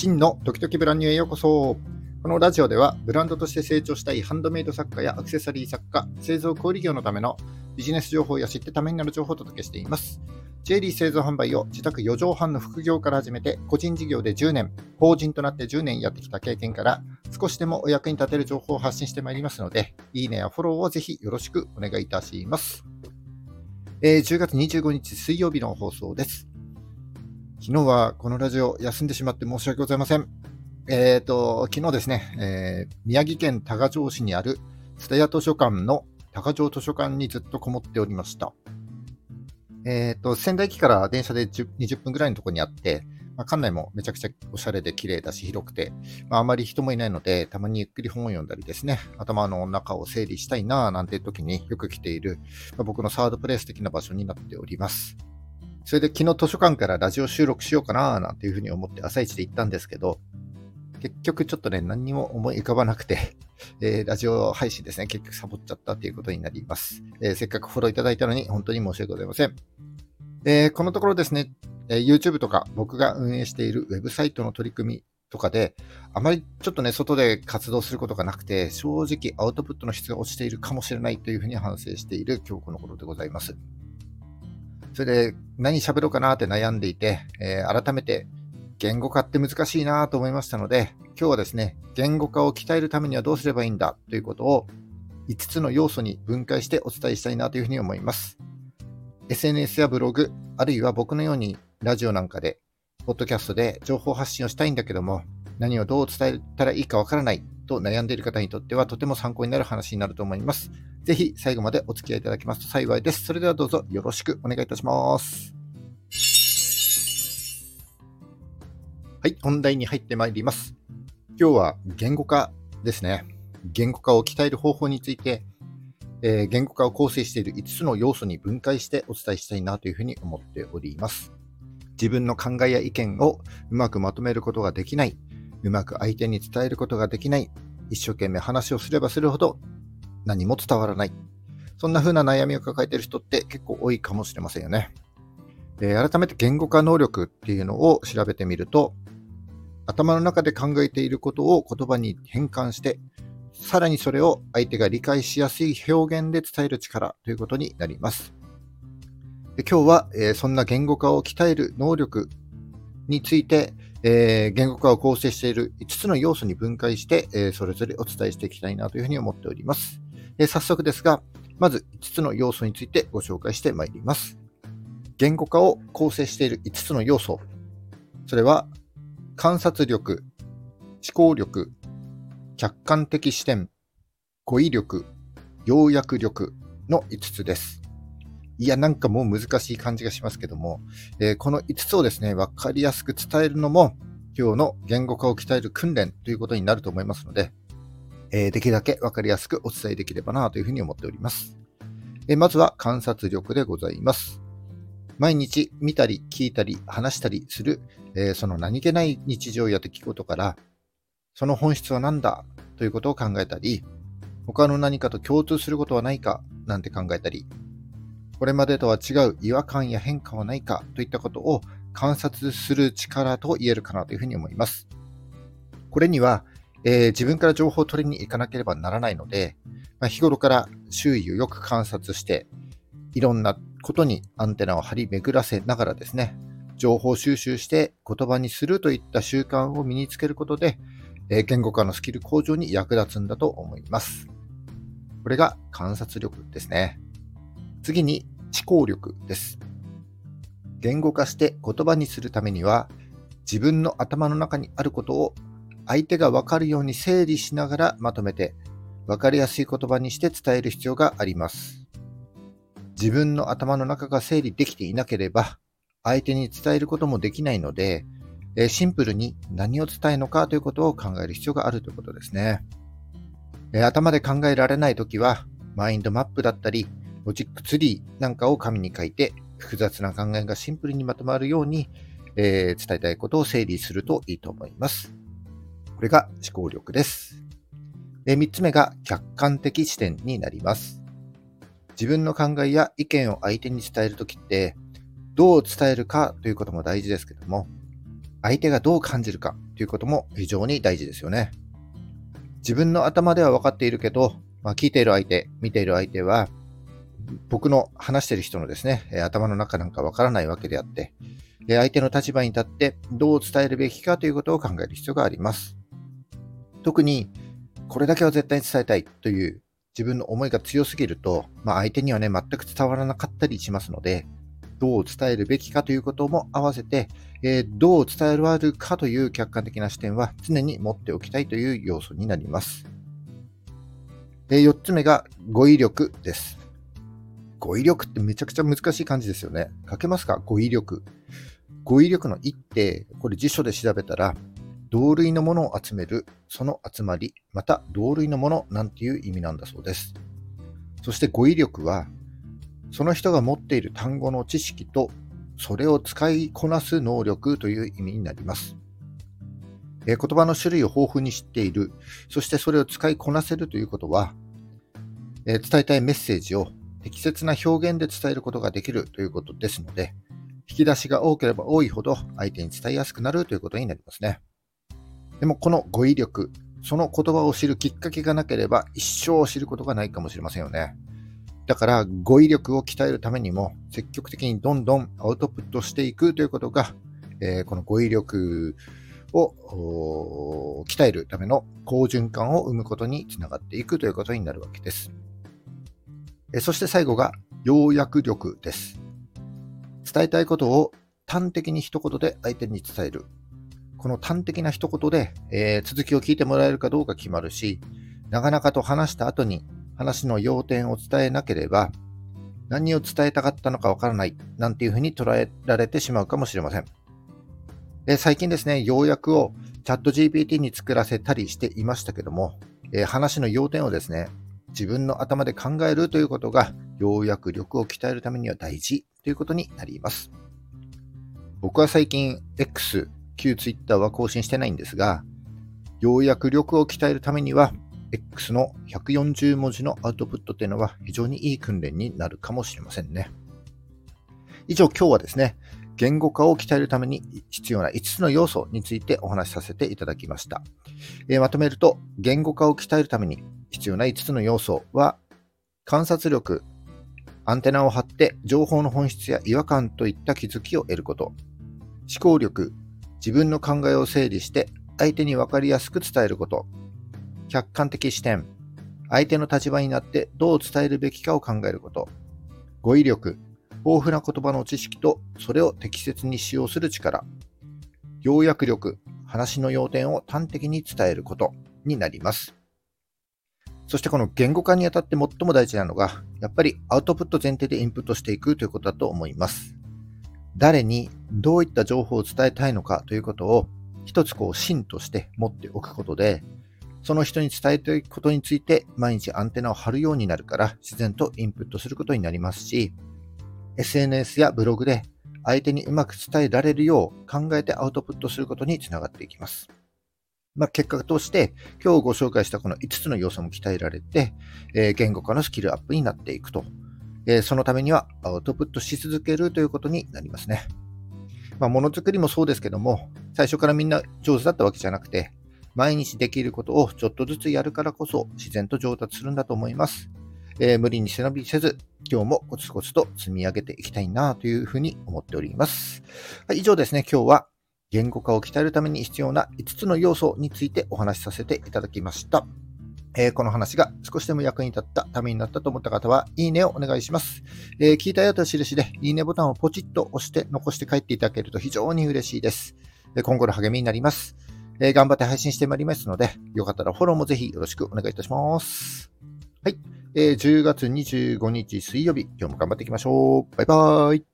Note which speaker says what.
Speaker 1: 真のドキドキブランニューへようこそ。このラジオでは、ブランドとして成長したいハンドメイド作家やアクセサリー作家、製造小売業のためのビジネス情報や知ってためになる情報をお届けしています。ジェリー製造販売を自宅4畳半の副業から始めて、個人事業で10年、法人となって10年やってきた経験から、少しでもお役に立てる情報を発信してまいりますので、いいねやフォローをぜひよろしくお願いいたします。えー、10月25日水曜日の放送です。昨日はこのラジオ休んでしまって申し訳ございません。えっ、ー、と、昨日ですね、えー、宮城県多賀城市にある蔦屋図書館の多賀城図書館にずっとこもっておりました。えっ、ー、と、仙台駅から電車で20分ぐらいのところにあって、まあ、館内もめちゃくちゃおしゃれで綺麗だし広くて、まあ、あまり人もいないので、たまにゆっくり本を読んだりですね、頭の中を整理したいなぁなんていう時によく来ている、まあ、僕のサードプレイス的な場所になっております。それで昨日図書館からラジオ収録しようかななんていうふうに思って朝一で行ったんですけど、結局ちょっとね、何にも思い浮かばなくて、えー、ラジオ配信ですね、結局サボっちゃったということになります。えー、せっかくフォローいただいたのに本当に申し訳ございません。えー、このところですね、え YouTube とか僕が運営しているウェブサイトの取り組みとかで、あまりちょっとね、外で活動することがなくて、正直アウトプットの質が落ちているかもしれないというふうに反省している今日この頃でございます。それで何喋ろうかなって悩んでいて、えー、改めて言語化って難しいなと思いましたので、今日はですね、言語化を鍛えるためにはどうすればいいんだということを5つの要素に分解してお伝えしたいなというふうに思います。SNS やブログ、あるいは僕のようにラジオなんかで、ポッドキャストで情報発信をしたいんだけども、何をどう伝えたらいいかわからないと悩んでいる方にとってはとても参考になる話になると思います。ぜひ最後までお付き合いいただきますと幸いです。それではどうぞよろしくお願いいたします。はい、本題に入ってまいります。今日は言語化ですね。言語化を鍛える方法について、えー、言語化を構成している5つの要素に分解してお伝えしたいなというふうに思っております。自分の考えや意見をうまくまとめることができない、うまく相手に伝えることができない、一生懸命話をすればするほど何も伝わらない。そんな風な悩みを抱えている人って結構多いかもしれませんよね。で改めて言語化能力っていうのを調べてみると、頭の中で考えていることを言葉に変換して、さらにそれを相手が理解しやすい表現で伝える力ということになります。で今日は、えー、そんな言語化を鍛える能力について、えー、言語化を構成している5つの要素に分解して、えー、それぞれお伝えしていきたいなというふうに思っております。え早速ですが、まず5つの要素についてご紹介してまいります。言語化を構成している5つの要素。それは、観察力、思考力、客観的視点、語彙力、要約力の5つです。いや、なんかもう難しい感じがしますけども、えー、この5つをですね、わかりやすく伝えるのも、今日の言語化を鍛える訓練ということになると思いますので、えー、できるだけわかりやすくお伝えできればなというふうに思っております。えー、まずは観察力でございます。毎日見たり聞いたり話したりする、えー、その何気ない日常や出来事から、その本質は何だということを考えたり、他の何かと共通することはないかなんて考えたり、これまでとは違う違和感や変化はないかといったことを観察する力と言えるかなというふうに思います。これには、えー、自分から情報を取りに行かなければならないので、まあ、日頃から周囲をよく観察して、いろんなことにアンテナを張り巡らせながらですね、情報収集して言葉にするといった習慣を身につけることで、えー、言語化のスキル向上に役立つんだと思います。これが観察力ですね。次に思考力です。言語化して言葉にするためには、自分の頭の中にあることを相手がわかるように整理しながらまとめて、わかりやすい言葉にして伝える必要があります。自分の頭の中が整理できていなければ、相手に伝えることもできないので、えシンプルに何を伝えるのかということを考える必要があるということですね。え頭で考えられないときは、マインドマップだったり、ロジックツリーなんかを紙に書いて、複雑な考えがシンプルにまとまるように、えー、伝えたいことを整理するといいと思います。これが思考力です。で3つ目が客観的視点になります。自分の考えや意見を相手に伝えるときって、どう伝えるかということも大事ですけども、相手がどう感じるかということも非常に大事ですよね。自分の頭では分かっているけど、まあ、聞いている相手、見ている相手は、僕の話してる人のですね、頭の中なんか分からないわけであって、相手の立場に立ってどう伝えるべきかということを考える必要があります。特に、これだけは絶対に伝えたいという自分の思いが強すぎると、まあ、相手にはね、全く伝わらなかったりしますので、どう伝えるべきかということも合わせて、えー、どう伝えられるかという客観的な視点は常に持っておきたいという要素になります。えー、4つ目が語彙力です。語彙力ってめちゃくちゃ難しい感じですよね。書けますか？語彙力。語彙力の意って、これ辞書で調べたら、同類のものを集める、その集まり、また同類のものなんていう意味なんだそうです。そして語彙力は、その人が持っている単語の知識と、それを使いこなす能力という意味になります。え言葉の種類を豊富に知っている、そしてそれを使いこなせるということは、え伝えたいメッセージを適切な表現で伝えることができるということですので、引き出しが多ければ多いほど相手に伝えやすくなるということになりますね。でもこの語彙力、その言葉を知るきっかけがなければ一生知ることがないかもしれませんよね。だから語彙力を鍛えるためにも積極的にどんどんアウトプットしていくということが、えー、この語彙力を鍛えるための好循環を生むことにつながっていくということになるわけです。そして最後が要約力です。伝えたいことを端的に一言で相手に伝える。この端的な一言で、えー、続きを聞いてもらえるかどうか決まるし、なかなかと話した後に話の要点を伝えなければ、何を伝えたかったのかわからない、なんていうふうに捉えられてしまうかもしれません。え、最近ですね、要約をチャット GPT に作らせたりしていましたけども、え、話の要点をですね、自分の頭で考えるということが、要約力を鍛えるためには大事ということになります。僕は最近 X 旧 Twitter は更新してないんですが、要約力を鍛えるためには、X の140文字のアウトプットというのは非常にいい訓練になるかもしれませんね。以上、今日はですね、言語化を鍛えるために必要な5つの要素についてお話しさせていただきました。えー、まとめると、言語化を鍛えるために必要な5つの要素は、観察力、アンテナを張って情報の本質や違和感といった気づきを得ること、思考力、自分の考えを整理して相手に分かりやすく伝えること。客観的視点。相手の立場になってどう伝えるべきかを考えること。語彙力。豊富な言葉の知識とそれを適切に使用する力。要約力。話の要点を端的に伝えることになります。そしてこの言語化にあたって最も大事なのが、やっぱりアウトプット前提でインプットしていくということだと思います。誰にどういった情報を伝えたいのかということを一つこう芯として持っておくことで、その人に伝えたいくことについて毎日アンテナを張るようになるから自然とインプットすることになりますし、SNS やブログで相手にうまく伝えられるよう考えてアウトプットすることにつながっていきます。まあ、結果として今日ご紹介したこの5つの要素も鍛えられて、えー、言語化のスキルアップになっていくとえそのためにはアウトプットし続けるということになりますね。まあ、ものづくりもそうですけども、最初からみんな上手だったわけじゃなくて、毎日できることをちょっとずつやるからこそ自然と上達するんだと思います。えー、無理に背伸びせず、今日もコツコツと積み上げていきたいなというふうに思っております。はい、以上ですね、今日は言語化を鍛えるために必要な5つの要素についてお話しさせていただきました。えー、この話が少しでも役に立った、ためになったと思った方は、いいねをお願いします。えー、聞いたよと印で、いいねボタンをポチッと押して残して帰っていただけると非常に嬉しいです。え今後の励みになります。え頑張って配信してまいりますので、よかったらフォローもぜひよろしくお願いいたします。はい。えー、10月25日水曜日、今日も頑張っていきましょう。バイバーイ。